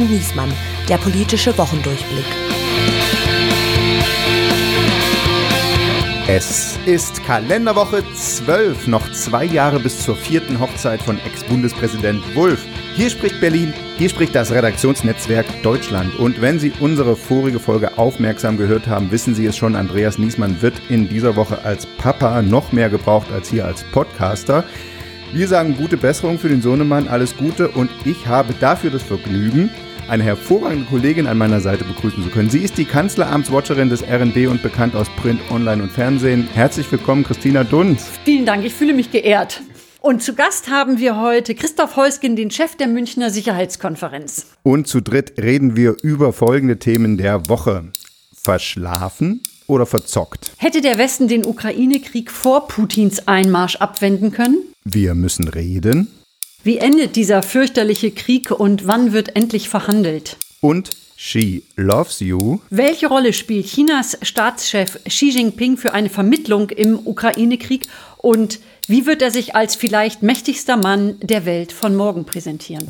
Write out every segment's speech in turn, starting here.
und Niesmann, der politische Wochendurchblick. Es ist Kalenderwoche 12, noch zwei Jahre bis zur vierten Hochzeit von Ex-Bundespräsident Wulff. Hier spricht Berlin, hier spricht das Redaktionsnetzwerk Deutschland. Und wenn Sie unsere vorige Folge aufmerksam gehört haben, wissen Sie es schon, Andreas Niesmann wird in dieser Woche als Papa noch mehr gebraucht als hier als Podcaster. Wir sagen gute Besserung für den Sohnemann, alles Gute und ich habe dafür das Vergnügen, eine hervorragende Kollegin an meiner Seite begrüßen zu können. Sie ist die Kanzleramtswatcherin des RND und bekannt aus Print, Online und Fernsehen. Herzlich willkommen, Christina Dunz. Vielen Dank, ich fühle mich geehrt. Und zu Gast haben wir heute Christoph Heusgen, den Chef der Münchner Sicherheitskonferenz. Und zu dritt reden wir über folgende Themen der Woche. Verschlafen oder verzockt? Hätte der Westen den Ukraine-Krieg vor Putins Einmarsch abwenden können? Wir müssen reden. Wie endet dieser fürchterliche Krieg und wann wird endlich verhandelt? Und She Loves You. Welche Rolle spielt Chinas Staatschef Xi Jinping für eine Vermittlung im Ukraine-Krieg und wie wird er sich als vielleicht mächtigster Mann der Welt von morgen präsentieren?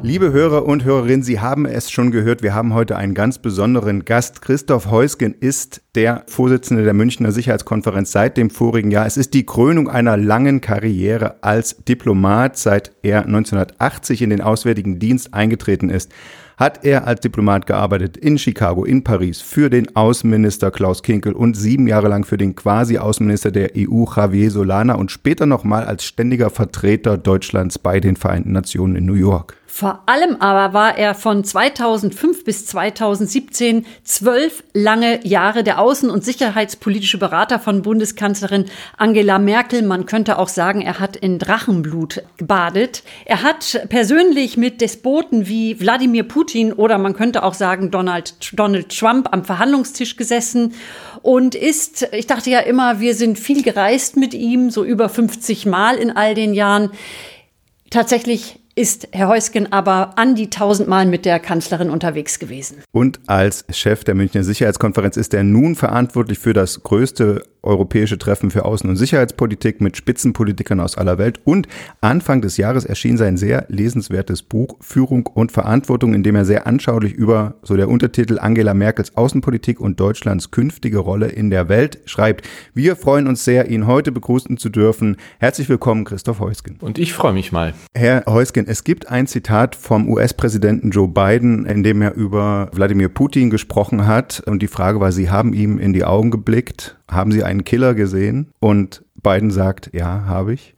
Liebe Hörer und Hörerinnen, Sie haben es schon gehört, wir haben heute einen ganz besonderen Gast. Christoph Heusgen ist der Vorsitzende der Münchner Sicherheitskonferenz seit dem vorigen Jahr. Es ist die Krönung einer langen Karriere als Diplomat, seit er 1980 in den Auswärtigen Dienst eingetreten ist hat er als Diplomat gearbeitet in Chicago, in Paris, für den Außenminister Klaus Kinkel und sieben Jahre lang für den Quasi-Außenminister der EU Javier Solana und später nochmal als ständiger Vertreter Deutschlands bei den Vereinten Nationen in New York. Vor allem aber war er von 2005 bis 2017 zwölf lange Jahre der außen- und sicherheitspolitische Berater von Bundeskanzlerin Angela Merkel. Man könnte auch sagen, er hat in Drachenblut gebadet. Er hat persönlich mit Despoten wie Wladimir Putin oder man könnte auch sagen Donald, Donald Trump am Verhandlungstisch gesessen und ist, ich dachte ja immer, wir sind viel gereist mit ihm, so über 50 Mal in all den Jahren. Tatsächlich ist Herr Heusgen aber an die tausendmal mit der Kanzlerin unterwegs gewesen. Und als Chef der Münchner Sicherheitskonferenz ist er nun verantwortlich für das größte europäische Treffen für Außen- und Sicherheitspolitik mit Spitzenpolitikern aus aller Welt. Und Anfang des Jahres erschien sein sehr lesenswertes Buch Führung und Verantwortung, in dem er sehr anschaulich über so der Untertitel Angela Merkels Außenpolitik und Deutschlands künftige Rolle in der Welt schreibt. Wir freuen uns sehr, ihn heute begrüßen zu dürfen. Herzlich willkommen, Christoph Heusgen. Und ich freue mich mal. Herr Heusgen, es gibt ein Zitat vom US-Präsidenten Joe Biden, in dem er über Wladimir Putin gesprochen hat. Und die Frage war, Sie haben ihm in die Augen geblickt haben Sie einen Killer gesehen? Und Biden sagt, ja, habe ich.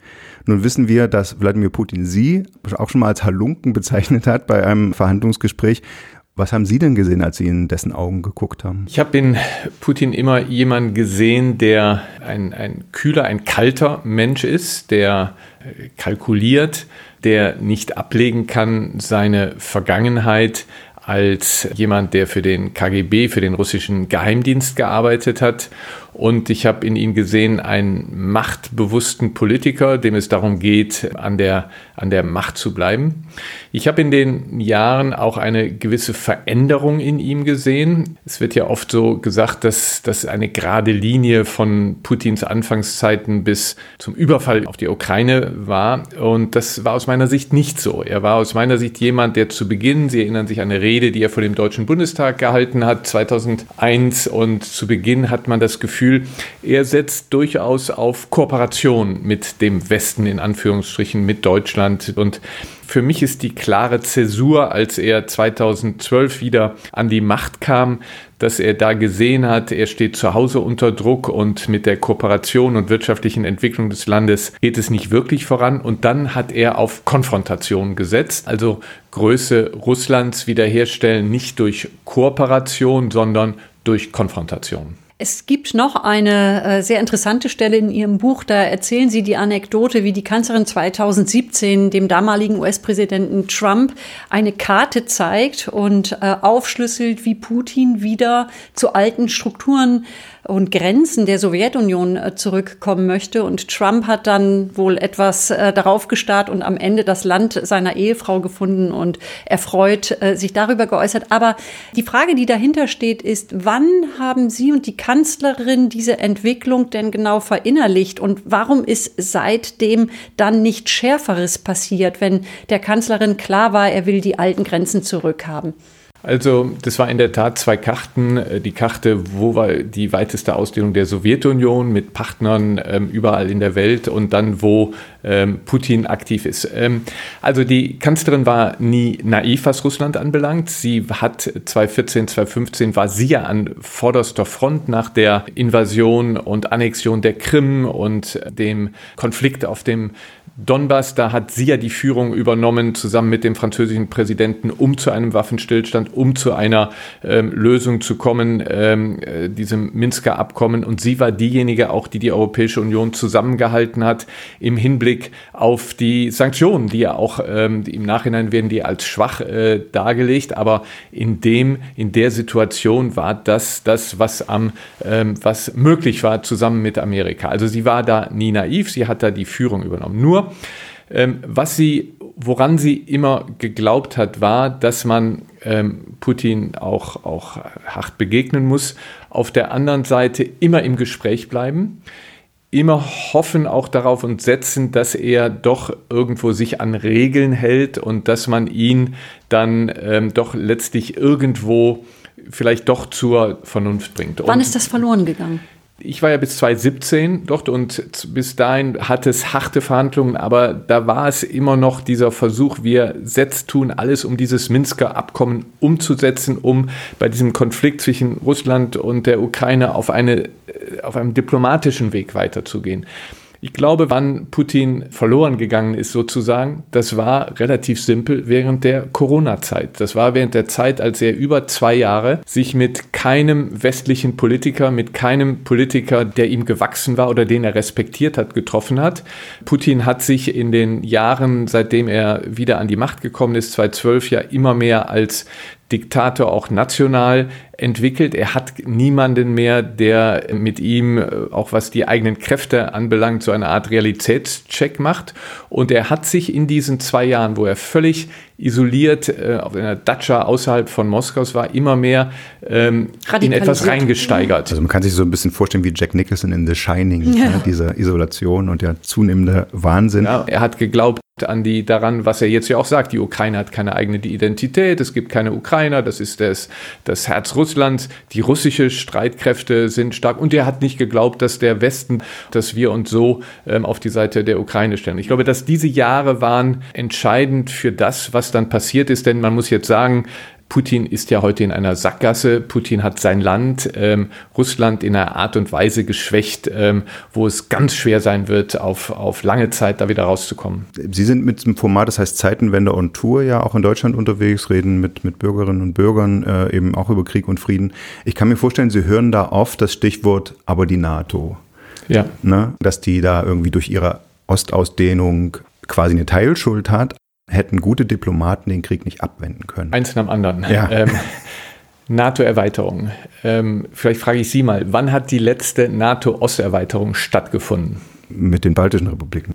Nun wissen wir, dass Wladimir Putin Sie auch schon mal als Halunken bezeichnet hat bei einem Verhandlungsgespräch. Was haben Sie denn gesehen, als Sie in dessen Augen geguckt haben? Ich habe in Putin immer jemanden gesehen, der ein, ein kühler, ein kalter Mensch ist, der kalkuliert, der nicht ablegen kann, seine Vergangenheit als jemand, der für den KGB, für den russischen Geheimdienst gearbeitet hat und ich habe in ihm gesehen einen machtbewussten Politiker, dem es darum geht, an der, an der Macht zu bleiben. Ich habe in den Jahren auch eine gewisse Veränderung in ihm gesehen. Es wird ja oft so gesagt, dass das eine gerade Linie von Putins Anfangszeiten bis zum Überfall auf die Ukraine war. Und das war aus meiner Sicht nicht so. Er war aus meiner Sicht jemand, der zu Beginn, Sie erinnern sich an eine Rede, die er vor dem Deutschen Bundestag gehalten hat, 2001. Und zu Beginn hat man das Gefühl, Gefühl, er setzt durchaus auf Kooperation mit dem Westen, in Anführungsstrichen, mit Deutschland. Und für mich ist die klare Zäsur, als er 2012 wieder an die Macht kam, dass er da gesehen hat, er steht zu Hause unter Druck und mit der Kooperation und wirtschaftlichen Entwicklung des Landes geht es nicht wirklich voran. Und dann hat er auf Konfrontation gesetzt, also Größe Russlands wiederherstellen, nicht durch Kooperation, sondern durch Konfrontation. Es gibt noch eine äh, sehr interessante Stelle in Ihrem Buch. Da erzählen Sie die Anekdote, wie die Kanzlerin 2017 dem damaligen US-Präsidenten Trump eine Karte zeigt und äh, aufschlüsselt, wie Putin wieder zu alten Strukturen und Grenzen der Sowjetunion äh, zurückkommen möchte. Und Trump hat dann wohl etwas äh, darauf gestarrt und am Ende das Land seiner Ehefrau gefunden und erfreut äh, sich darüber geäußert. Aber die Frage, die dahinter steht, ist, wann haben Sie und die Kanzlerin diese Entwicklung denn genau verinnerlicht und warum ist seitdem dann nicht Schärferes passiert, wenn der Kanzlerin klar war, er will die alten Grenzen zurückhaben? Also das war in der Tat zwei Karten. Äh, die Karte, wo war die weiteste Ausdehnung der Sowjetunion mit Partnern ähm, überall in der Welt und dann, wo ähm, Putin aktiv ist. Ähm, also die Kanzlerin war nie naiv, was Russland anbelangt. Sie hat 2014, 2015 war sie ja an vorderster Front nach der Invasion und Annexion der Krim und dem Konflikt auf dem Donbass, da hat sie ja die Führung übernommen, zusammen mit dem französischen Präsidenten, um zu einem Waffenstillstand, um zu einer ähm, Lösung zu kommen, ähm, äh, diesem Minsker Abkommen. Und sie war diejenige auch, die die Europäische Union zusammengehalten hat im Hinblick auf die Sanktionen, die ja auch ähm, die im Nachhinein werden die als schwach äh, dargelegt. Aber in dem, in der Situation war das das, was am, ähm, was möglich war, zusammen mit Amerika. Also sie war da nie naiv, sie hat da die Führung übernommen. Nur ähm, was sie, woran sie immer geglaubt hat, war, dass man ähm, Putin auch, auch hart begegnen muss. Auf der anderen Seite immer im Gespräch bleiben immer hoffen auch darauf und setzen, dass er doch irgendwo sich an Regeln hält und dass man ihn dann ähm, doch letztlich irgendwo vielleicht doch zur Vernunft bringt. Wann und ist das verloren gegangen? Ich war ja bis 2017 dort und bis dahin hatte es harte Verhandlungen, aber da war es immer noch dieser Versuch, wir setzt tun alles, um dieses Minsker Abkommen umzusetzen, um bei diesem Konflikt zwischen Russland und der Ukraine auf, eine, auf einem diplomatischen Weg weiterzugehen. Ich glaube, wann Putin verloren gegangen ist sozusagen, das war relativ simpel während der Corona-Zeit. Das war während der Zeit, als er über zwei Jahre sich mit keinem westlichen Politiker, mit keinem Politiker, der ihm gewachsen war oder den er respektiert hat, getroffen hat. Putin hat sich in den Jahren, seitdem er wieder an die Macht gekommen ist, 2012 ja immer mehr als Diktator auch national entwickelt. Er hat niemanden mehr, der mit ihm, äh, auch was die eigenen Kräfte anbelangt, so eine Art Realitätscheck macht. Und er hat sich in diesen zwei Jahren, wo er völlig isoliert äh, auf einer Datscha außerhalb von Moskaus war, immer mehr ähm, in etwas reingesteigert. Also man kann sich so ein bisschen vorstellen wie Jack Nicholson in The Shining, ja. ne? diese Isolation und der zunehmende Wahnsinn. Ja, er hat geglaubt, an die daran, was er jetzt ja auch sagt, die Ukraine hat keine eigene Identität, es gibt keine Ukrainer, das ist das, das Herz Russlands, die russische Streitkräfte sind stark und er hat nicht geglaubt, dass der Westen, dass wir uns so ähm, auf die Seite der Ukraine stellen. Ich glaube, dass diese Jahre waren entscheidend für das, was dann passiert ist, denn man muss jetzt sagen, Putin ist ja heute in einer Sackgasse. Putin hat sein Land, ähm, Russland, in einer Art und Weise geschwächt, ähm, wo es ganz schwer sein wird, auf, auf lange Zeit da wieder rauszukommen. Sie sind mit dem Format, das heißt Zeitenwende on Tour, ja auch in Deutschland unterwegs, reden mit, mit Bürgerinnen und Bürgern äh, eben auch über Krieg und Frieden. Ich kann mir vorstellen, Sie hören da oft das Stichwort, aber die NATO. Ja. Ne? Dass die da irgendwie durch ihre Ostausdehnung quasi eine Teilschuld hat, hätten gute Diplomaten den Krieg nicht abwenden können. Eins nach dem anderen. Ja. Ähm, NATO-Erweiterung. Ähm, vielleicht frage ich Sie mal, wann hat die letzte NATO-Osterweiterung stattgefunden? Mit den baltischen Republiken.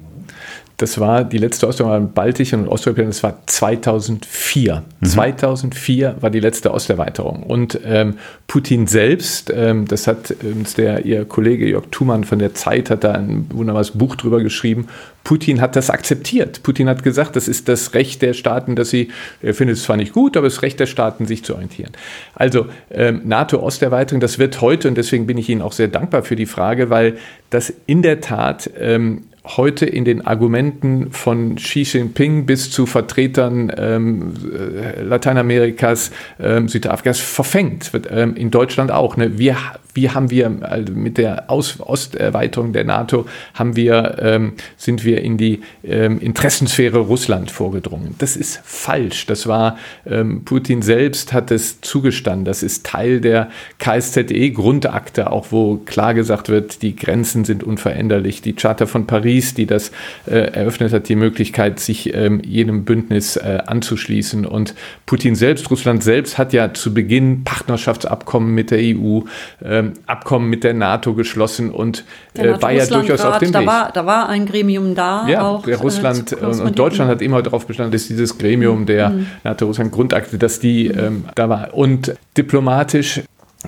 Das war die letzte Osterweiterung baltischen und Osteuropäischen, das war 2004. Mhm. 2004 war die letzte Osterweiterung. Und ähm, Putin selbst, ähm, das hat uns der, ihr Kollege Jörg Thumann von der Zeit, hat da ein wunderbares Buch drüber geschrieben. Putin hat das akzeptiert. Putin hat gesagt, das ist das Recht der Staaten, dass sie, er findet es zwar nicht gut, aber das Recht der Staaten, sich zu orientieren. Also ähm, NATO-Osterweiterung, das wird heute, und deswegen bin ich Ihnen auch sehr dankbar für die Frage, weil das in der Tat ähm, heute in den Argumenten von Xi Jinping bis zu Vertretern ähm, äh, Lateinamerikas, ähm, Südafrikas verfängt. Ähm, in Deutschland auch. Ne? Wir, wie haben wir also mit der Aus Osterweiterung der NATO haben wir, ähm, sind wir in die ähm, Interessensphäre Russland vorgedrungen. Das ist falsch. Das war ähm, Putin selbst hat es zugestanden. Das ist Teil der KSZE-Grundakte, auch wo klar gesagt wird, die Grenzen sind unveränderlich. Die Charta von Paris, die das äh, eröffnet hat, die Möglichkeit, sich ähm, jedem Bündnis äh, anzuschließen. Und Putin selbst, Russland selbst hat ja zu Beginn Partnerschaftsabkommen mit der EU. Ähm, ähm, Abkommen mit der NATO geschlossen und äh, war ja durchaus auf dem da Weg. War, da war ein Gremium da. Ja, auch, der Russland äh, und Deutschland hat immer darauf bestanden, dass dieses Gremium der Mhm. NATO-Russland-Grundakte, dass die ähm, da war. Und diplomatisch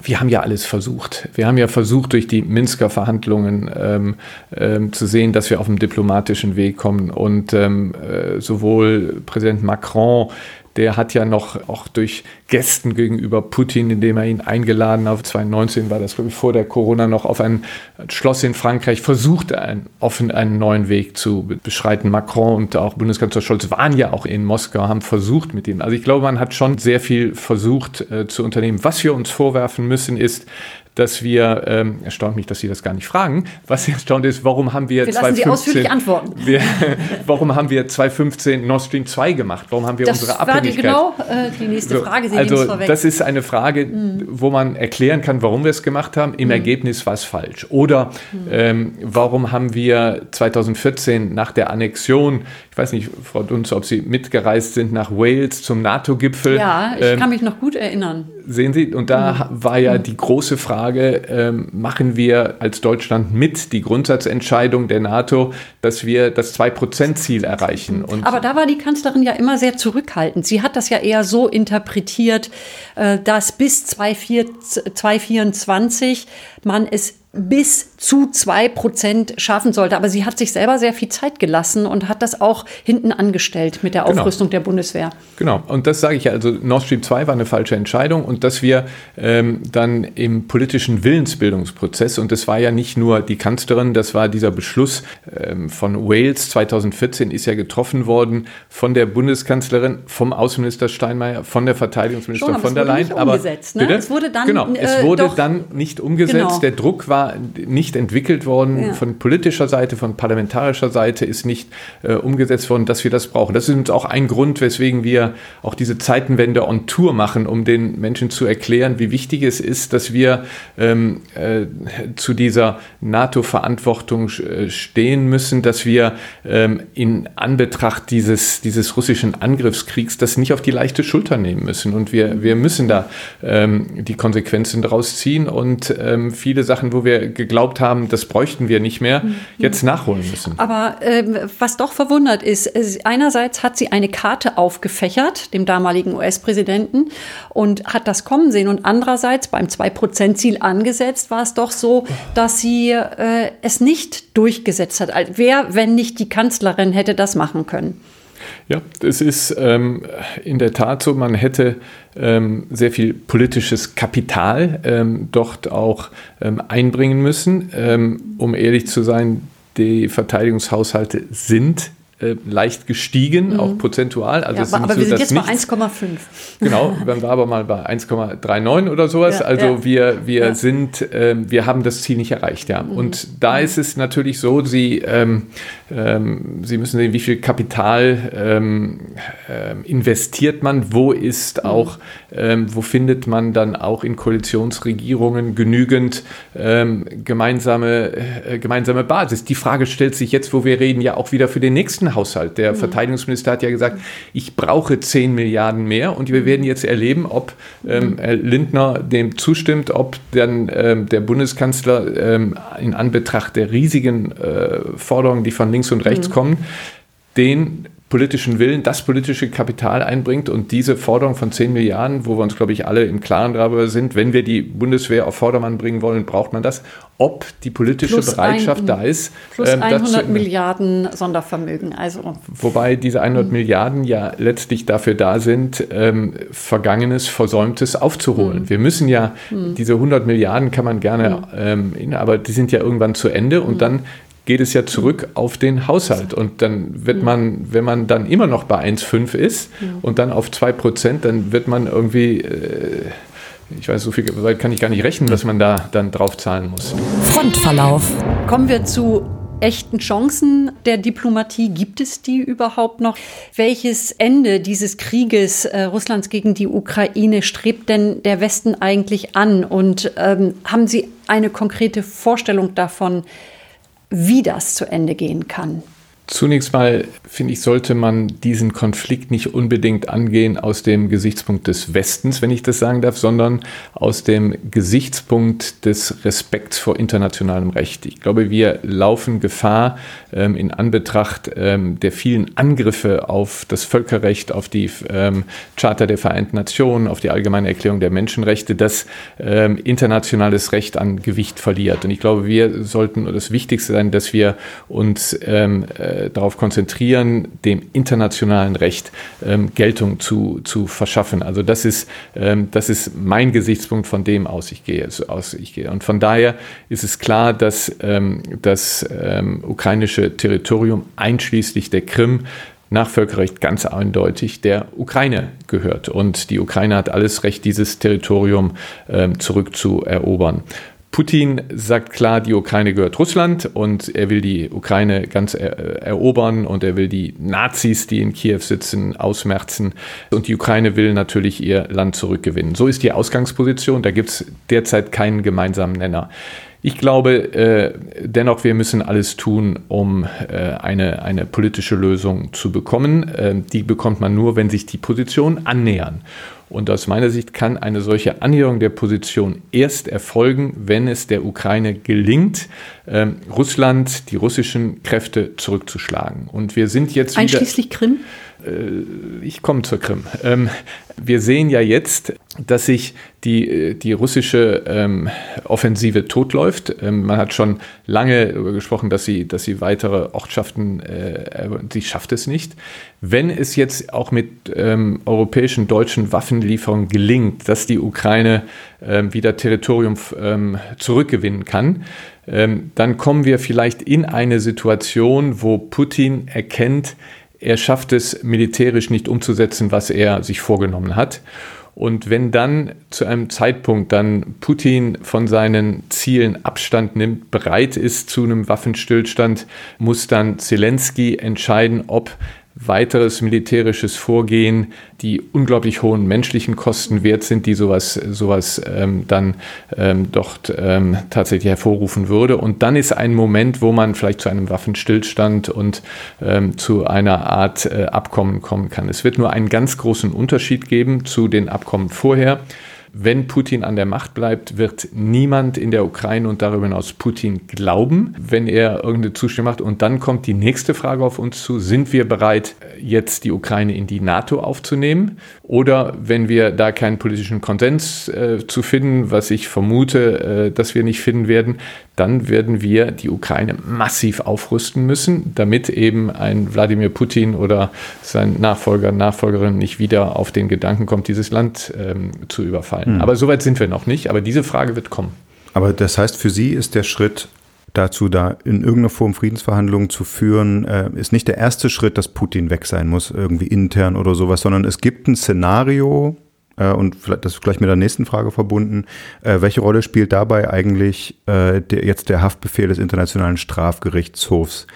wir haben ja alles versucht. Wir haben ja versucht, durch die Minsker Verhandlungen ähm, ähm, zu sehen, dass wir auf dem diplomatischen Weg kommen. Und ähm, äh, sowohl Präsident Macron, der hat ja noch auch durch Gästen gegenüber Putin, indem er ihn eingeladen hat, 2019 war das vor der Corona noch auf ein Schloss in Frankreich, versucht, einen, offen einen neuen Weg zu beschreiten. Macron und auch Bundeskanzler Scholz waren ja auch in Moskau, haben versucht mit ihnen. Also ich glaube, man hat schon sehr viel versucht äh, zu unternehmen. Was wir uns vorwerfen müssen, ist, dass wir, ähm, erstaunt mich, dass Sie das gar nicht fragen, was erstaunt ist, warum haben wir, wir 2015, Sie antworten. Wir, warum haben wir 2015 Nord Stream 2 gemacht? Warum haben wir das unsere Das Abhängigkeit? war die, genau äh, die nächste Frage, Sie Also vorweg. das ist eine Frage, mhm. wo man erklären kann, warum wir es gemacht haben. Im mhm. Ergebnis war es falsch. Oder mhm. ähm, warum haben wir 2014 nach der Annexion, ich weiß nicht, Frau Dunz, ob Sie mitgereist sind nach Wales zum NATO-Gipfel. Ja, ich ähm, kann mich noch gut erinnern. Sehen Sie, und da war ja die große Frage, ähm, machen wir als Deutschland mit die Grundsatzentscheidung der NATO, dass wir das 2-Prozent-Ziel erreichen. Und Aber da war die Kanzlerin ja immer sehr zurückhaltend. Sie hat das ja eher so interpretiert, äh, dass bis 2024 man es bis zu zwei Prozent schaffen sollte. Aber sie hat sich selber sehr viel Zeit gelassen und hat das auch hinten angestellt mit der Genau. Aufrüstung der Bundeswehr. Genau, und das sage ich ja. Also Nord Stream 2 war eine falsche Entscheidung und dass wir ähm, dann im politischen Willensbildungsprozess, und das war ja nicht nur die Kanzlerin, das war dieser Beschluss ähm, von Wales 2014, ist ja getroffen worden von der Bundeskanzlerin, vom Außenminister Steinmeier, von der Verteidigungsministerin von der Leyen. nicht umgesetzt, ne? bitte? Es wurde dann, genau, es äh, wurde doch- dann nicht umgesetzt. Genau. Der Druck war nicht entwickelt worden Ja. von politischer Seite, von parlamentarischer Seite ist nicht äh, umgesetzt worden, dass wir das brauchen. Das ist uns auch ein Grund, weswegen wir auch diese Zeitenwende on Tour machen, um den Menschen zu erklären, wie wichtig es ist, dass wir ähm, äh, zu dieser NATO-Verantwortung äh, stehen müssen, dass wir ähm, in Anbetracht dieses, dieses russischen Angriffskriegs das nicht auf die leichte Schulter nehmen müssen. Und wir, wir müssen da ähm, die Konsequenzen daraus ziehen und ähm, viele Sachen, wo wir geglaubt haben, das bräuchten wir nicht mehr, jetzt nachholen müssen. Aber ähm, was doch verwundert ist, einerseits hat sie eine Karte aufgefächert, dem damaligen US-Präsidenten, und hat das kommen sehen. Und andererseits beim 2-Prozent-Ziel angesetzt, war es doch so, dass sie äh, es nicht durchgesetzt hat. Also Wer, wenn nicht die Kanzlerin, hätte das machen können? Ja, es ist ähm, in der Tat so, man hätte ähm, sehr viel politisches Kapital ähm, dort auch ähm, einbringen müssen. Ähm, um ehrlich zu sein, die Verteidigungshaushalte sind äh, leicht gestiegen, auch prozentual. Also Mhm. Ja, aber, aber so, wir sind jetzt bei nichts- 1,5. Genau, dann war aber mal bei 1,39 oder sowas. Ja, also ja. wir, wir sind, ähm, wir haben das Ziel nicht erreicht, ja. Und da ist es natürlich so, Sie, ähm, ähm, Sie müssen sehen, wie viel Kapital ähm, ähm, investiert man, wo ist auch, ähm, wo findet man dann auch in Koalitionsregierungen genügend ähm, gemeinsame, äh, gemeinsame Basis. Die Frage stellt sich jetzt, wo wir reden, ja auch wieder für den nächsten Haushalt. Der Verteidigungsminister hat ja gesagt, ich brauche 10 Milliarden mehr und wir werden jetzt erleben, ob ähm, Herr Lindner dem zustimmt, ob dann ähm, der Bundeskanzler ähm, in Anbetracht der riesigen äh, Forderungen, die von links und rechts kommen, den politischen Willen, das politische Kapital einbringt und diese Forderung von 10 Milliarden, wo wir uns, glaube ich, alle im Klaren darüber sind, wenn wir die Bundeswehr auf Vordermann bringen wollen, braucht man das, ob die politische Plus Bereitschaft ein- da ist. Plus ähm, das zu 100 Milliarden Sondervermögen. Also Wobei diese 100 Milliarden ja letztlich dafür da sind, ähm, Vergangenes, Versäumtes aufzuholen. Wir müssen ja, diese 100 Milliarden kann man gerne, ähm, in, aber die sind ja irgendwann zu Ende und dann geht es ja zurück auf den Haushalt. Und dann wird man, wenn man dann immer noch bei 1,5 ist und dann auf 2 Prozent, dann wird man irgendwie, äh, ich weiß, so viel weit kann ich gar nicht rechnen, was man da dann drauf zahlen muss. Frontverlauf. Kommen wir zu echten Chancen der Diplomatie. Gibt es die überhaupt noch? Welches Ende dieses Krieges äh, Russlands gegen die Ukraine strebt denn der Westen eigentlich an? Und ähm, haben Sie eine konkrete Vorstellung davon, wie das zu Ende gehen kann? Zunächst mal, finde ich, sollte man diesen Konflikt nicht unbedingt angehen aus dem Gesichtspunkt des Westens, wenn ich das sagen darf, sondern aus dem Gesichtspunkt des Respekts vor internationalem Recht. Ich glaube, wir laufen Gefahr ähm, in Anbetracht ähm, der vielen Angriffe auf das Völkerrecht, auf die ähm, Charta der Vereinten Nationen, auf die Allgemeine Erklärung der Menschenrechte, dass ähm, internationales Recht an Gewicht verliert. Und ich glaube, wir sollten das Wichtigste sein, dass wir uns ähm, äh, äh, darauf konzentrieren, dem internationalen Recht ähm, Geltung zu, zu verschaffen. Also das ist, ähm, das ist mein Gesichtspunkt, von dem aus ich gehe. Aus ich gehe. Und von daher ist es klar, dass ähm, das ähm, ukrainische Territorium einschließlich der Krim nach Völkerrecht ganz eindeutig der Ukraine gehört. Und die Ukraine hat alles Recht, dieses Territorium ähm, zurückzuerobern. Putin sagt klar, die Ukraine gehört Russland und er will die Ukraine ganz erobern und er will die Nazis, die in Kiew sitzen, ausmerzen. Und die Ukraine will natürlich ihr Land zurückgewinnen. So ist die Ausgangsposition. Da gibt es derzeit keinen gemeinsamen Nenner. Ich glaube äh, dennoch, wir müssen alles tun, um äh, eine, eine politische Lösung zu bekommen. Äh, die bekommt man nur, wenn sich die Positionen annähern. Und aus meiner Sicht kann eine solche Annäherung der Position erst erfolgen, wenn es der Ukraine gelingt, ähm, Russland, die russischen Kräfte zurückzuschlagen. Und wir sind jetzt einschließlich Krim. Äh, ich komme zur Krim. Ähm, wir sehen ja jetzt, dass sich die, äh, die russische ähm, Offensive totläuft. Ähm, man hat schon lange darüber gesprochen, dass sie, dass sie weitere Ortschaften, äh, sie schafft es nicht. Wenn es jetzt auch mit europäischen, deutschen Waffenlieferungen gelingt, dass die Ukraine wieder Territorium zurückgewinnen kann, dann kommen wir vielleicht in eine Situation, wo Putin erkennt, er schafft es militärisch nicht umzusetzen, was er sich vorgenommen hat. Und wenn dann zu einem Zeitpunkt dann Putin von seinen Zielen Abstand nimmt, bereit ist zu einem Waffenstillstand, muss dann Zelensky entscheiden, ob weiteres militärisches Vorgehen, die unglaublich hohen menschlichen Kosten wert sind, die sowas, sowas ähm, dann ähm, dort ähm, tatsächlich hervorrufen würde. Und dann ist ein Moment, wo man vielleicht zu einem Waffenstillstand und ähm, zu einer Art äh, Abkommen kommen kann. Es wird nur einen ganz großen Unterschied geben zu den Abkommen vorher. Wenn Putin an der Macht bleibt, wird niemand in der Ukraine und darüber hinaus Putin glauben, wenn er irgendeine Zustimmung macht. Und dann kommt die nächste Frage auf uns zu. Sind wir bereit, jetzt die Ukraine in die NATO aufzunehmen? Oder wenn wir da keinen politischen Konsens äh, zu finden, was ich vermute, äh, dass wir nicht finden werden, dann werden wir die Ukraine massiv aufrüsten müssen, damit eben ein Wladimir Putin oder sein Nachfolger, Nachfolgerin nicht wieder auf den Gedanken kommt, dieses Land ähm, zu überfallen. Mhm. Aber soweit sind wir noch nicht. Aber diese Frage wird kommen. Aber das heißt, für Sie ist der Schritt dazu, da in irgendeiner Form Friedensverhandlungen zu führen, äh, ist nicht der erste Schritt, dass Putin weg sein muss, irgendwie intern oder sowas, sondern es gibt ein Szenario, und vielleicht, das ist gleich mit der nächsten Frage verbunden. Äh, welche Rolle spielt dabei eigentlich äh, der, jetzt der Haftbefehl des Internationalen Strafgerichtshofs?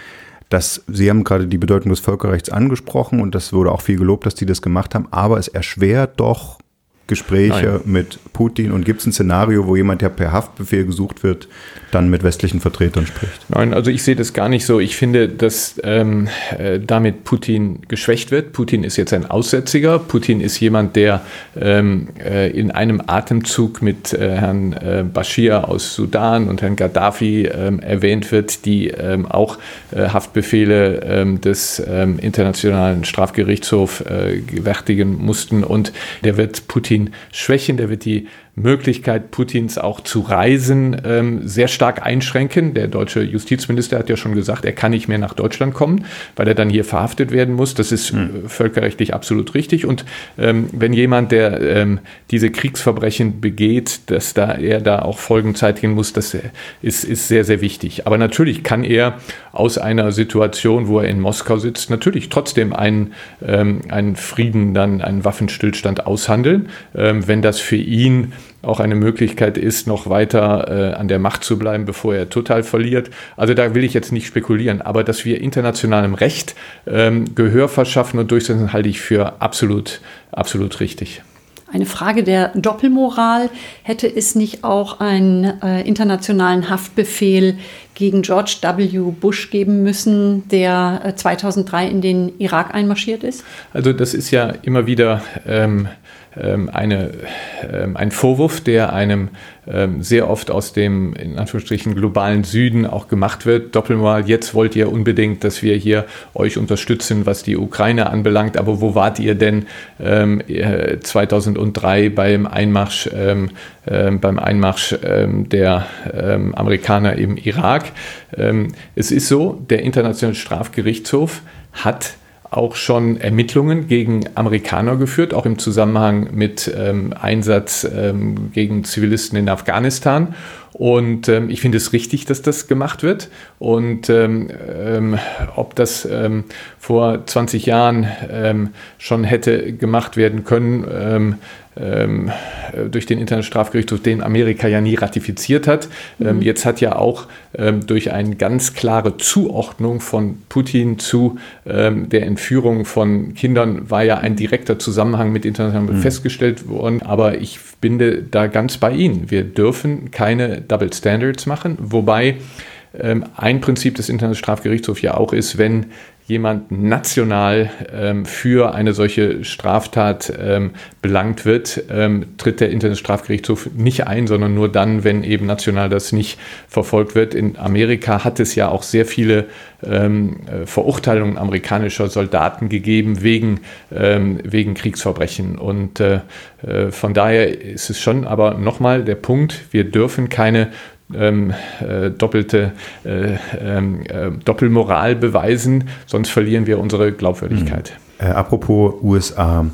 Das, Sie haben gerade die Bedeutung des Völkerrechts angesprochen und das wurde auch viel gelobt, dass die das gemacht haben, aber es erschwert doch Gespräche Nein. mit Putin und gibt es ein Szenario, wo jemand, der per Haftbefehl gesucht wird, dann mit westlichen Vertretern spricht? Nein, also ich sehe das gar nicht so. Ich finde, dass ähm, äh, damit Putin geschwächt wird. Putin ist jetzt ein Aussätziger. Putin ist jemand, der ähm, äh, in einem Atemzug mit äh, Herrn äh, Bashir aus Sudan und Herrn Gaddafi ähm, erwähnt wird, die ähm, auch äh, Haftbefehle ähm, des Internationalen Strafgerichtshofs äh, gewärtigen mussten. Und der wird Putin Putin. Schwächen, der wird die Möglichkeit Putins auch zu reisen ähm, sehr stark einschränken. Der deutsche Justizminister hat ja schon gesagt, er kann nicht mehr nach Deutschland kommen, weil er dann hier verhaftet werden muss. Das ist hm. völkerrechtlich absolut richtig. Und ähm, wenn jemand, der ähm, diese Kriegsverbrechen begeht, dass da er da auch Folgen zeitigen muss, das ist, ist sehr, sehr wichtig. Aber natürlich kann er aus einer Situation, wo er in Moskau sitzt, natürlich trotzdem einen, ähm, einen Frieden, dann einen Waffenstillstand aushandeln, ähm, wenn das für ihn auch eine Möglichkeit ist, noch weiter äh, an der Macht zu bleiben, bevor er total verliert. Also da will ich jetzt nicht spekulieren, aber dass wir internationalem Recht ähm, Gehör verschaffen und durchsetzen, halte ich für absolut, absolut richtig. Eine Frage der Doppelmoral. Hätte es nicht auch einen äh, internationalen Haftbefehl gegen George W. Bush geben müssen, der 2003 in den Irak einmarschiert ist? Also das ist ja immer wieder ähm, eine, ähm, ein Vorwurf, der einem ähm, sehr oft aus dem in Anführungsstrichen globalen Süden auch gemacht wird. Doppelmoral, jetzt wollt ihr unbedingt, dass wir hier euch unterstützen, was die Ukraine anbelangt, aber wo wart ihr denn 2003 beim Einmarsch, beim Einmarsch der Amerikaner im Irak? es ist so, der Internationale Strafgerichtshof hat auch schon Ermittlungen gegen Amerikaner geführt, auch im Zusammenhang mit ähm, Einsatz ähm, gegen Zivilisten in Afghanistan. Und ähm, ich finde es richtig, dass das gemacht wird. Und ähm, ähm, ob das ähm, vor 20 Jahren ähm, schon hätte gemacht werden können, ähm, durch den Internationalen Strafgerichtshof, den Amerika ja nie ratifiziert hat. Mhm. jetzt hat ja auch durch eine ganz klare Zuordnung von Putin zu der Entführung von Kindern war ja ein direkter Zusammenhang mit internationalem mhm. festgestellt worden. Aber ich bin da ganz bei Ihnen. Wir dürfen keine Double Standards machen, wobei ähm, ein Prinzip des Internationalen Strafgerichtshofs ja auch ist, wenn jemand national ähm, für eine solche Straftat ähm, belangt wird, ähm, tritt der Internationale Strafgerichtshof nicht ein, sondern nur dann, wenn eben national das nicht verfolgt wird. In Amerika hat es ja auch sehr viele ähm, äh, Verurteilungen amerikanischer Soldaten gegeben wegen, ähm, wegen Kriegsverbrechen. Und äh, äh, von daher ist es schon aber nochmal der Punkt, wir dürfen keine ähm, äh, doppelte äh, ähm, äh, Doppelmoral beweisen, sonst verlieren wir unsere Glaubwürdigkeit. Mhm. apropos USA.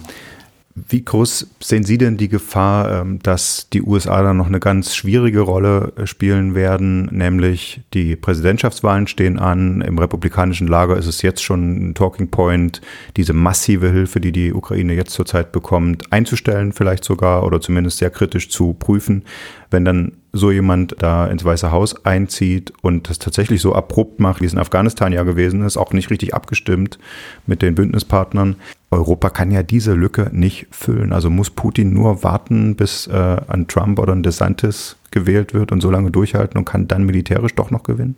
Wie groß sehen Sie denn die Gefahr, ähm, dass die USA da noch eine ganz schwierige Rolle äh, spielen werden? Nämlich die Präsidentschaftswahlen stehen an. Im republikanischen Lager ist es jetzt schon ein Talking Point, diese massive Hilfe, die die Ukraine jetzt zurzeit bekommt, einzustellen vielleicht sogar oder zumindest sehr kritisch zu prüfen. Wenn dann so jemand da ins Weiße Haus einzieht und das tatsächlich so abrupt macht, wie es in Afghanistan ja gewesen ist, auch nicht richtig abgestimmt mit den Bündnispartnern. Europa kann ja diese Lücke nicht füllen. Also muss Putin nur warten, bis äh, ein Trump oder ein DeSantis gewählt wird und so lange durchhalten und kann dann militärisch doch noch gewinnen?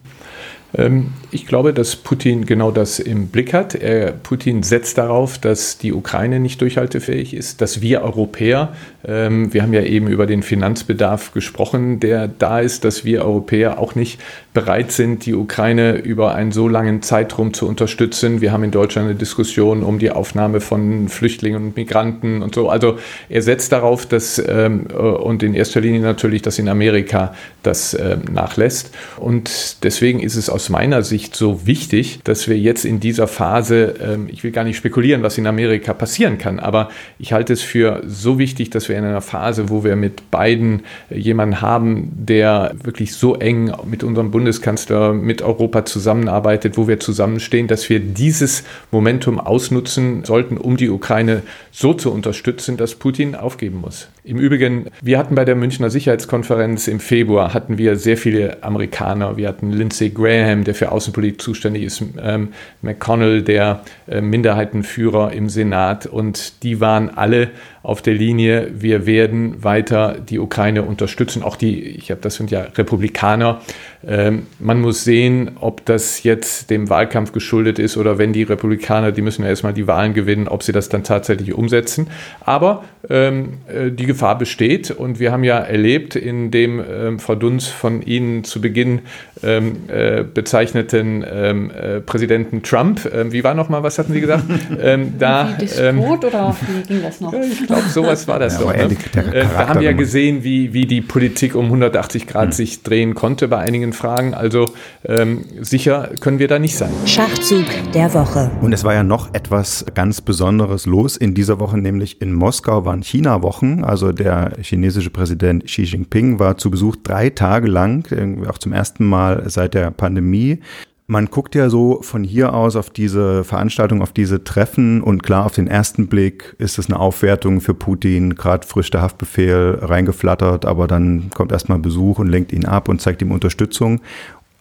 Ähm, ich glaube, dass Putin genau das im Blick hat. Er, Putin setzt darauf, dass die Ukraine nicht durchhaltefähig ist, dass wir Europäer, ähm, wir haben ja eben über den Finanzbedarf gesprochen, der da ist, dass wir Europäer auch nicht bereit sind, die Ukraine über einen so langen Zeitraum zu unterstützen. Wir haben in Deutschland eine Diskussion um die Aufnahme von Flüchtlingen und Migranten und so. Also er setzt darauf, dass ähm, äh, und in erster Linie natürlich, dass in Amerika das nachlässt. Und deswegen ist es aus meiner Sicht so wichtig, dass wir jetzt in dieser Phase, ähm, ich will gar nicht spekulieren, was in Amerika passieren kann, aber ich halte es für so wichtig, dass wir in einer Phase, wo wir mit beiden äh, jemanden haben, der wirklich so eng mit unserem Bundeskanzler, mit Europa zusammenarbeitet, wo wir zusammenstehen, dass wir dieses Momentum ausnutzen sollten, um die Ukraine so zu unterstützen, dass Putin aufgeben muss. Im Übrigen, wir hatten bei der Münchner Sicherheitskonferenz im Februar hatten wir sehr viele Amerikaner. Wir hatten Lindsey Graham, der für Außenpolitik zuständig ist, ähm, McConnell, der äh, Minderheitenführer im Senat. Und die waren alle auf der Linie, wir werden weiter die Ukraine unterstützen. Auch die, ich habe, das sind ja Republikaner. Ähm, man muss sehen, ob das jetzt dem Wahlkampf geschuldet ist oder wenn die Republikaner, die müssen ja erstmal die Wahlen gewinnen, ob sie das dann tatsächlich umsetzen. Aber ähm, äh, die Gefahr besteht und wir haben ja erlebt in dem ähm, Frau von Ihnen zu Beginn ähm, äh, bezeichneten ähm, äh, Präsidenten Trump. Ähm, wie war nochmal, was hatten Sie gesagt? Ähm, da, wie Despot oder wie ging das noch? Ich glaube, sowas war das ja, doch. Ne? Äh, da haben wir ja gesehen, wie, wie die Politik um 180 Grad hm. sich drehen konnte bei einigen Fragen. Also ähm, sicher können wir da nicht sein. Schachzug der Woche. Und es war ja noch etwas ganz Besonderes los in dieser Woche, nämlich in Moskau waren China-Wochen. Also der chinesische Präsident Xi Jinping war zu Besuch drei Tage lang, auch zum ersten Mal seit der Pandemie. Man guckt ja so von hier aus auf diese Veranstaltung, auf diese Treffen und klar, auf den ersten Blick ist es eine Aufwertung für Putin, gerade frisch der Haftbefehl reingeflattert, aber dann kommt erstmal Besuch und lenkt ihn ab und zeigt ihm Unterstützung.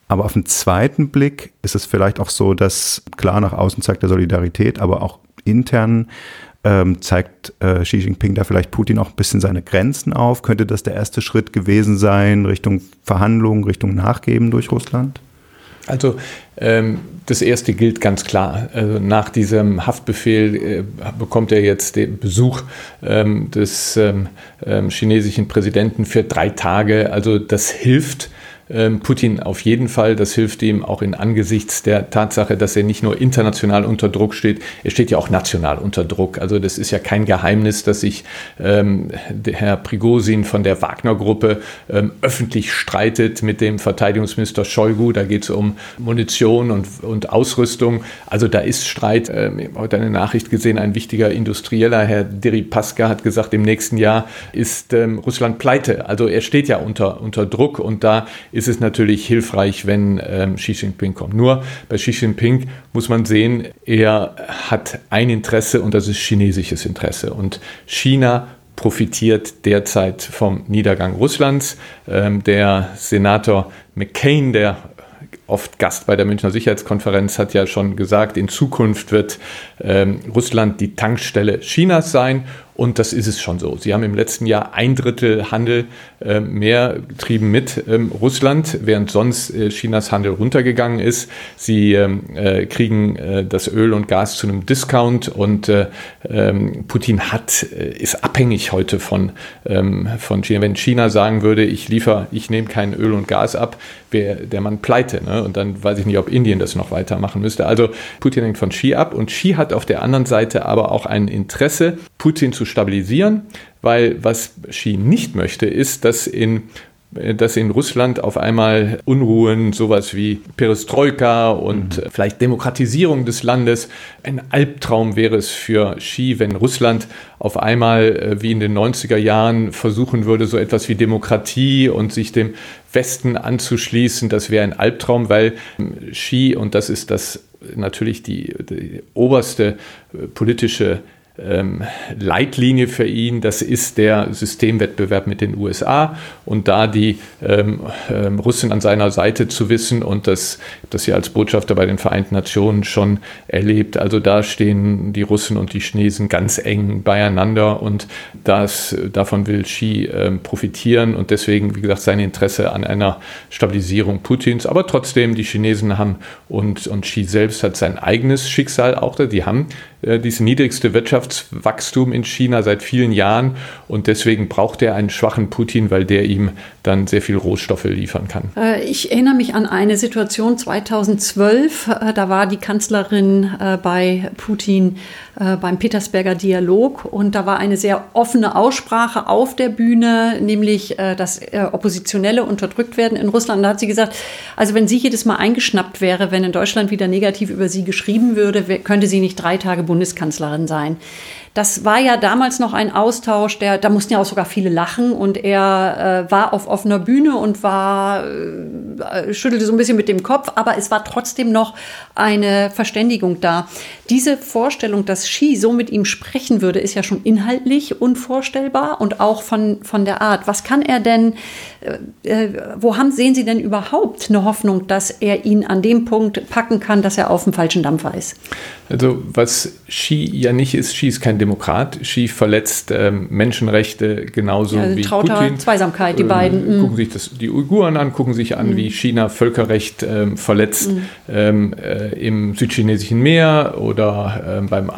Aber auf den zweiten Blick ist es vielleicht auch so, dass klar nach außen zeigt er Solidarität, aber auch intern ähm, zeigt äh, Xi Jinping da vielleicht Putin auch ein bisschen seine Grenzen auf? Könnte das der erste Schritt gewesen sein Richtung Verhandlungen, Richtung Nachgeben durch Russland? Also ähm, das erste gilt ganz klar. Also nach diesem Haftbefehl äh, bekommt er jetzt den Besuch ähm, des ähm, ähm chinesischen Präsidenten für drei Tage. Also das hilft Putin auf jeden Fall. Das hilft ihm auch in angesichts der Tatsache, dass er nicht nur international unter Druck steht, er steht ja auch national unter Druck. Also das ist ja kein Geheimnis, dass sich ähm, Herr Prigosin von der Wagner-Gruppe ähm, öffentlich streitet mit dem Verteidigungsminister Shoigu. Da geht es um Munition und, und Ausrüstung. Also da ist Streit. Ähm, ich habe heute eine Nachricht gesehen, ein wichtiger Industrieller, Herr Deripaska, hat gesagt, im nächsten Jahr ist ähm, Russland pleite. Also er steht ja unter, unter Druck und da ist es natürlich hilfreich, wenn ähm, Xi Jinping kommt. Nur bei Xi Jinping muss man sehen, er hat ein Interesse und das ist chinesisches Interesse. Und China profitiert derzeit vom Niedergang Russlands. Ähm, der Senator McCain, der oft Gast bei der Münchner Sicherheitskonferenz, hat ja schon gesagt, in Zukunft wird ähm, Russland die Tankstelle Chinas sein. Und das ist es schon so. Sie haben im letzten Jahr ein Drittel Handel äh, mehr getrieben mit ähm, Russland, während sonst äh, Chinas Handel runtergegangen ist. Sie ähm, äh, kriegen äh, das Öl und Gas zu einem Discount und äh, ähm, Putin hat, äh, ist abhängig heute von, ähm, von China. Wenn China sagen würde, ich liefere, ich nehme kein Öl und Gas ab, wäre der Mann pleite. Ne? Und dann weiß ich nicht, ob Indien das noch weitermachen müsste. Also Putin hängt von Xi ab und Xi hat auf der anderen Seite aber auch ein Interesse, Putin zu stabilisieren, weil was Xi nicht möchte, ist, dass in dass in Russland auf einmal Unruhen, sowas wie Perestroika und mhm. vielleicht Demokratisierung des Landes, ein Albtraum wäre es für Xi, wenn Russland auf einmal äh, wie in den 90er Jahren versuchen würde, so etwas wie Demokratie und sich dem Westen anzuschließen. Das wäre ein Albtraum, weil Xi, und das ist das natürlich die, die oberste äh, politische ähm, Leitlinie für ihn, das ist der Systemwettbewerb mit den USA und da die ähm, ähm, Russen an seiner Seite zu wissen und das, das hier als Botschafter bei den Vereinten Nationen schon erlebt. Also da stehen die Russen und die Chinesen ganz eng beieinander und das, davon will Xi ähm, profitieren und deswegen, wie gesagt, sein Interesse an einer Stabilisierung Putins. Aber trotzdem, die Chinesen haben und, und Xi selbst hat sein eigenes Schicksal auch da. Die haben dieses niedrigste Wirtschaftswachstum in China seit vielen Jahren und deswegen braucht er einen schwachen Putin, weil der ihm dann sehr viel Rohstoffe liefern kann. Äh, ich erinnere mich an eine Situation 2012, äh, da war die Kanzlerin bei Putin beim Petersberger Dialog und da war eine sehr offene Aussprache auf der Bühne, nämlich dass Oppositionelle unterdrückt werden in Russland. Da hat sie gesagt, also wenn sie jedes Mal eingeschnappt wäre, wenn in Deutschland wieder negativ über sie geschrieben würde, könnte sie nicht drei Tage Bundeskanzlerin sein. Das war ja damals noch ein Austausch, der, da mussten ja auch sogar viele lachen und er äh, war auf offener Bühne und war, äh, schüttelte so ein bisschen mit dem Kopf, aber es war trotzdem noch eine Verständigung da. Diese Vorstellung, dass Xi so mit ihm sprechen würde, ist ja schon inhaltlich unvorstellbar und auch von, von der Art. Was kann er denn, äh, äh wo haben, sehen Sie denn überhaupt eine Hoffnung, dass er ihn an dem Punkt packen kann, dass er auf dem falschen Dampfer ist? Also was Xi ja nicht ist, Xi ist kein Demokrat. Xi verletzt ähm, Menschenrechte genauso also wie Putin. Zweisamkeit, die ähm, beiden. Mm. Gucken sich das, die Uiguren an, gucken sich an, mm. wie China Völkerrecht ähm, verletzt mm. ähm, äh, im südchinesischen Meer oder ähm, beim äh,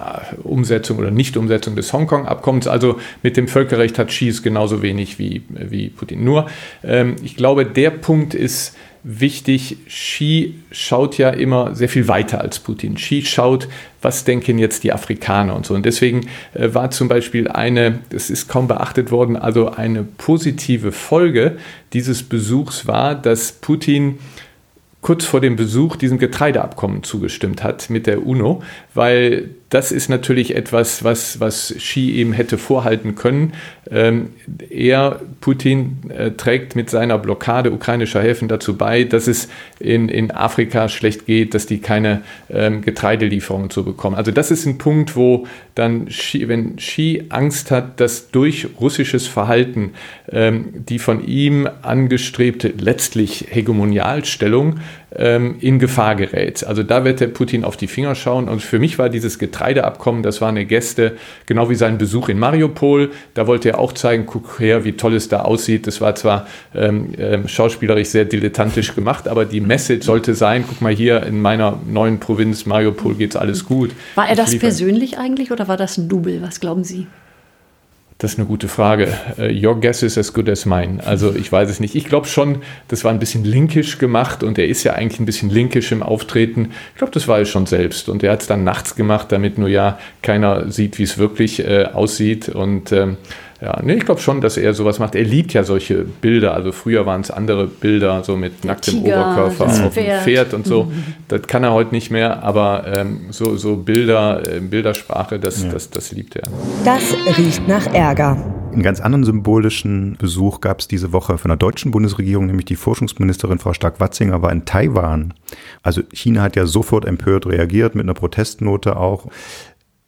Umsetzung oder Nichtumsetzung des Hongkong-Abkommens. Also mit dem Völkerrecht hat Xi es genauso wenig wie, wie Putin. Nur, ähm, ich glaube, der Punkt ist, wichtig, Xi schaut ja immer sehr viel weiter als Putin. Xi schaut, was denken jetzt die Afrikaner und so. Und deswegen äh, war zum Beispiel eine, das ist kaum beachtet worden, also eine positive Folge dieses Besuchs war, dass Putin kurz vor dem Besuch diesem Getreideabkommen zugestimmt hat mit der UNO, weil das ist natürlich etwas, was, was Xi eben hätte vorhalten können. Ähm, er, Putin, äh, trägt mit seiner Blockade ukrainischer Häfen dazu bei, dass es in, in Afrika schlecht geht, dass die keine ähm, Getreidelieferungen zu bekommen. Also das ist ein Punkt, wo dann, Xi, wenn Xi Angst hat, dass durch russisches Verhalten ähm, die von ihm angestrebte letztlich Hegemonialstellung ähm, in Gefahr gerät. Also da wird der Putin auf die Finger schauen. Und für mich war dieses Getreideabkommen, das war eine Geste, genau wie sein Besuch in Mariupol. Da wollte er auch zeigen, guck her, wie toll es da aussieht. Das war zwar ähm, ähm, schauspielerisch sehr dilettantisch gemacht, aber die Message sollte sein, guck mal hier in meiner neuen Provinz Mariupol geht es alles gut. War er das persönlich eigentlich oder war das ein Double? Was glauben Sie? Das ist eine gute Frage. Uh, your guess is as good as mine. Also ich weiß es nicht. Ich glaube schon, das war ein bisschen linkisch gemacht und er ist ja eigentlich ein bisschen linkisch im Auftreten. Ich glaube, das war er schon selbst. Und er hat es dann nachts gemacht, damit nur ja keiner sieht, wie es wirklich äh, aussieht. Und ähm, ja, nee, ich glaube schon, dass er sowas macht. Er liebt ja solche Bilder. Also früher waren es andere Bilder, so mit nacktem Tiger, Oberkörper auf dem Pferd und so. Mhm. Das kann er heute nicht mehr, aber ähm, so, so Bilder, äh, Bildersprache, das, ja. das, das liebt er. Das riecht nach Ärger. Einen ganz anderen symbolischen Besuch gab es diese Woche von der deutschen Bundesregierung, nämlich die Forschungsministerin Frau Stark-Watzinger war in Taiwan. Also China hat ja sofort empört reagiert mit einer Protestnote auch.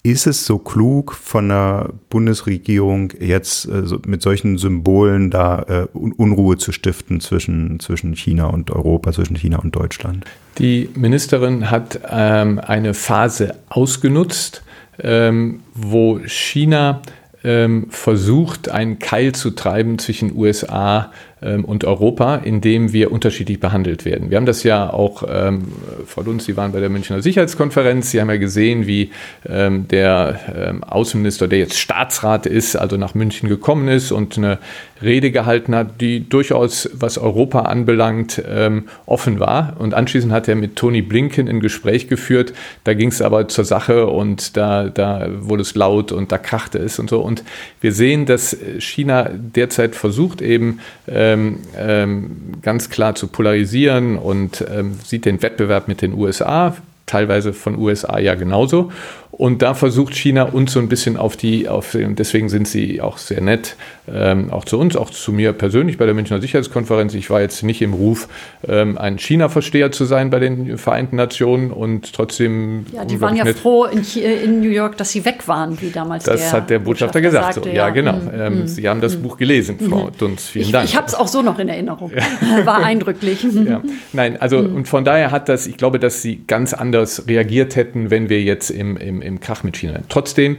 Ist es so klug von der Bundesregierung jetzt äh, mit solchen Symbolen da äh, Unruhe zu stiften zwischen, zwischen China und Europa, zwischen China und Deutschland? Die Ministerin hat ähm, eine Phase ausgenutzt, ähm, wo China ähm, versucht, einen Keil zu treiben zwischen USA ähm, und Europa, indem wir unterschiedlich behandelt werden. Wir haben das ja auch, ähm, Frau Lunz, Sie waren bei der Münchner Sicherheitskonferenz, Sie haben ja gesehen, wie ähm, der ähm, Außenminister, der jetzt Staatsrat ist, also nach München gekommen ist und eine Rede gehalten hat, die durchaus, was Europa anbelangt, ähm, offen war. Und anschließend hat er mit Tony Blinken ein Gespräch geführt. Da ging es aber zur Sache und da, da wurde es laut und da krachte es und so. Und wir sehen, dass China derzeit versucht eben, äh, ähm, ähm, ganz klar zu polarisieren und ähm, sieht den Wettbewerb mit den USA, teilweise von USA ja genauso. Und da versucht China uns so ein bisschen auf die, auf, deswegen sind sie auch sehr nett, ähm, auch zu uns, auch zu mir persönlich bei der Münchner Sicherheitskonferenz. Ich war jetzt nicht im Ruf, ähm, ein China-Versteher zu sein bei den Vereinten Nationen und trotzdem. Ja, die waren ja nett. froh in, in, New York, dass sie weg waren, wie damals Das der hat der Botschafter, Botschafter gesagt. Sagte, so. ja. ja, genau. Mm, ähm, mm, sie haben das mm. Buch gelesen, Frau mm. Dunz. Vielen ich, Dank. Ich habe es auch so noch in Erinnerung. War eindrücklich. ja. Nein, also mm. und von daher hat das, ich glaube, dass sie ganz anders reagiert hätten, wenn wir jetzt im, im, im Krach mit China. Trotzdem,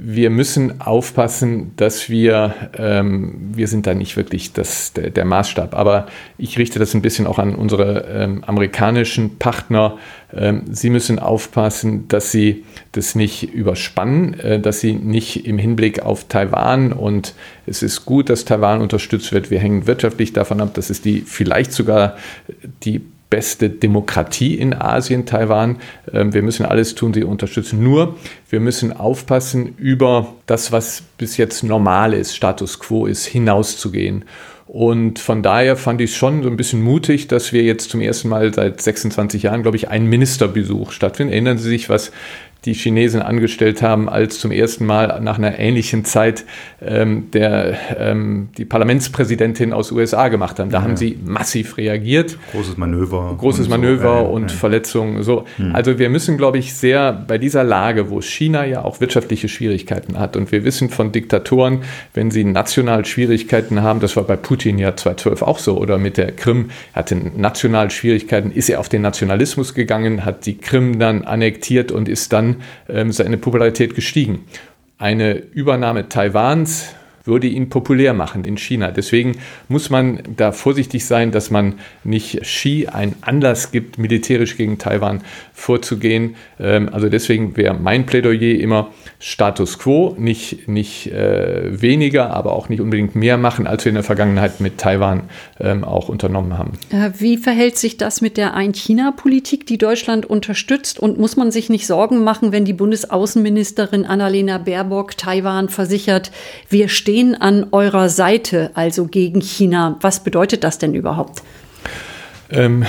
wir müssen aufpassen, dass wir, ähm, wir sind da nicht wirklich das, der, der, Maßstab, aber ich richte das ein bisschen auch an unsere ähm, amerikanischen Partner. Ähm, sie müssen aufpassen, dass sie das nicht überspannen, äh, dass sie nicht im Hinblick auf Taiwan und es ist gut, dass Taiwan unterstützt wird. Wir hängen wirtschaftlich davon ab, dass es die vielleicht sogar die beste Demokratie in Asien, Taiwan. Ähm, wir müssen alles tun, sie unterstützen. Nur, wir müssen aufpassen, über das, was bis jetzt normal ist, Status quo ist, hinauszugehen. Und von daher fand ich es schon so ein bisschen mutig, dass wir jetzt zum ersten Mal seit 26 Jahren, glaube ich, einen Ministerbesuch stattfinden. Erinnern Sie sich, was die Chinesen angestellt haben, als zum ersten Mal nach einer ähnlichen Zeit ähm, der, ähm, die Parlamentspräsidentin aus USA gemacht haben. Da ja. haben sie massiv reagiert. Großes Manöver. Großes und Manöver so. und ja. Verletzungen. So. Hm. Also wir müssen, glaube ich, sehr bei dieser Lage, wo China ja auch wirtschaftliche Schwierigkeiten hat und wir wissen von Diktatoren, wenn sie national Schwierigkeiten haben, das war bei Putin ja 2012 auch so oder mit der Krim, er hatte national Schwierigkeiten, ist er auf den Nationalismus gegangen, hat die Krim dann annektiert und ist dann ähm, seine Popularität gestiegen. Eine Übernahme Taiwans würde ihn populär machen in China. Deswegen muss man da vorsichtig sein, dass man nicht Xi einen Anlass gibt, militärisch gegen Taiwan vorzugehen. Ähm, also deswegen wäre mein Plädoyer immer Status quo, nicht, nicht äh, weniger, aber auch nicht unbedingt mehr machen, als wir in der Vergangenheit mit Taiwan ähm, auch unternommen haben. Äh, wie verhält sich das mit der Ein-China-Politik, die Deutschland unterstützt? Und muss man sich nicht Sorgen machen, wenn die Bundesaußenministerin Annalena Baerbock Taiwan versichert, wir stehen an eurer Seite, also gegen China? Was bedeutet das denn überhaupt? Ähm,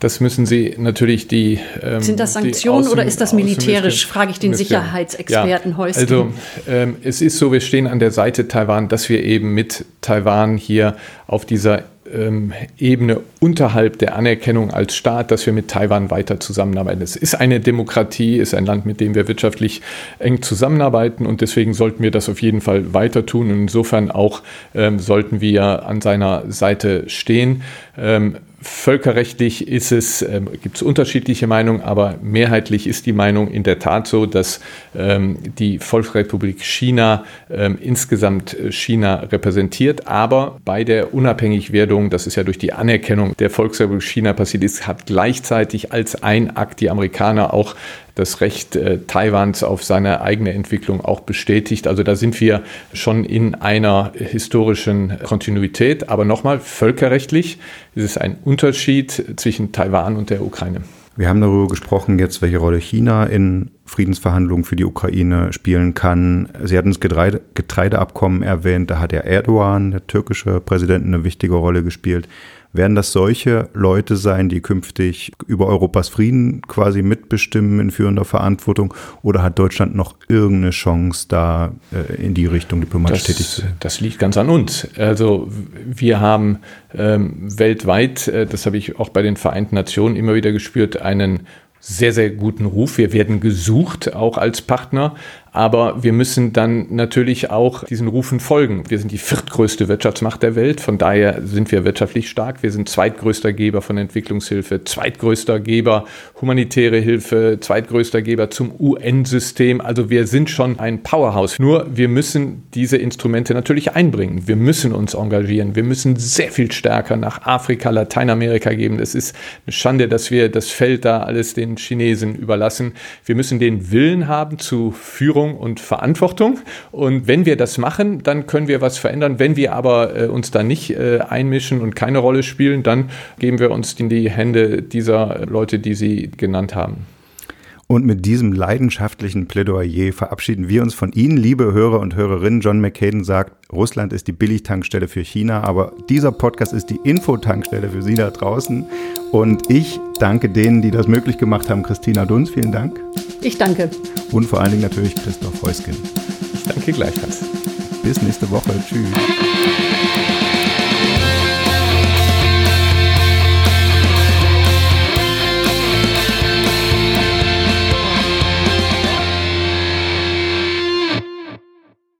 das müssen Sie natürlich die. Ähm, Sind das Sanktionen oder ist das militärisch? Frage ich den Sicherheitsexperten ja, Häuschen. Also ähm, es ist so, wir stehen an der Seite Taiwan, dass wir eben mit Taiwan hier auf dieser ähm, Ebene unterhalb der Anerkennung als Staat, dass wir mit Taiwan weiter zusammenarbeiten. Es ist eine Demokratie, ist ein Land, mit dem wir wirtschaftlich eng zusammenarbeiten und deswegen sollten wir das auf jeden Fall weiter tun. Und insofern auch ähm, sollten wir an seiner Seite stehen. Ähm, Völkerrechtlich ist es, äh, gibt es unterschiedliche Meinungen, aber mehrheitlich ist die Meinung in der Tat so, dass ähm, die Volksrepublik China ähm, insgesamt äh, China repräsentiert, aber bei der Unabhängigwerdung, das ist ja durch die Anerkennung der Volksrepublik China passiert ist, hat gleichzeitig als ein Akt die Amerikaner auch das Recht äh, Taiwans auf seine eigene Entwicklung auch bestätigt. Also da sind wir schon in einer historischen Kontinuität. Aber nochmal, völkerrechtlich ist es ein Unterschied zwischen Taiwan und der Ukraine. Wir haben darüber gesprochen, jetzt welche Rolle China in Friedensverhandlungen für die Ukraine spielen kann. Sie hatten das Getreide, Getreideabkommen erwähnt, da hat der Erdogan, der türkische Präsident, eine wichtige Rolle gespielt. Werden das solche Leute sein, die künftig über Europas Frieden quasi mitbestimmen in führender Verantwortung? Oder hat Deutschland noch irgendeine Chance, da äh, in die Richtung diplomatisch das, tätig zu sein? Das liegt ganz an uns. Also wir haben ähm, weltweit, äh, das habe ich auch bei den Vereinten Nationen immer wieder gespürt, einen sehr, sehr guten Ruf. Wir werden gesucht, auch als Partner. Aber wir müssen dann natürlich auch diesen Rufen folgen. Wir sind die viertgrößte Wirtschaftsmacht der Welt. Von daher sind wir wirtschaftlich stark. Wir sind zweitgrößter Geber von Entwicklungshilfe, zweitgrößter Geber humanitäre Hilfe, zweitgrößter Geber zum UN-System. Also wir sind schon ein Powerhouse. Nur wir müssen diese Instrumente natürlich einbringen. Wir müssen uns engagieren. Wir müssen sehr viel stärker nach Afrika, Lateinamerika geben. Es ist eine Schande, dass wir das Feld da alles den Chinesen überlassen. Wir müssen den Willen haben zu Führung Führung und Verantwortung. Und wenn wir das machen, dann können wir was verändern. Wenn wir aber äh, uns da nicht äh, einmischen und keine Rolle spielen, dann geben wir uns in die Hände dieser Leute, die Sie genannt haben. Und mit diesem leidenschaftlichen Plädoyer verabschieden wir uns von Ihnen, liebe Hörer und Hörerinnen. John McCaden sagt, Russland ist die Billigtankstelle für China, aber dieser Podcast ist die Infotankstelle für Sie da draußen. Und ich danke denen, die das möglich gemacht haben. Christina Dunz, vielen Dank. Ich danke. Und vor allen Dingen natürlich Christoph Heusgen. Ich danke gleichfalls. Bis nächste Woche. Tschüss.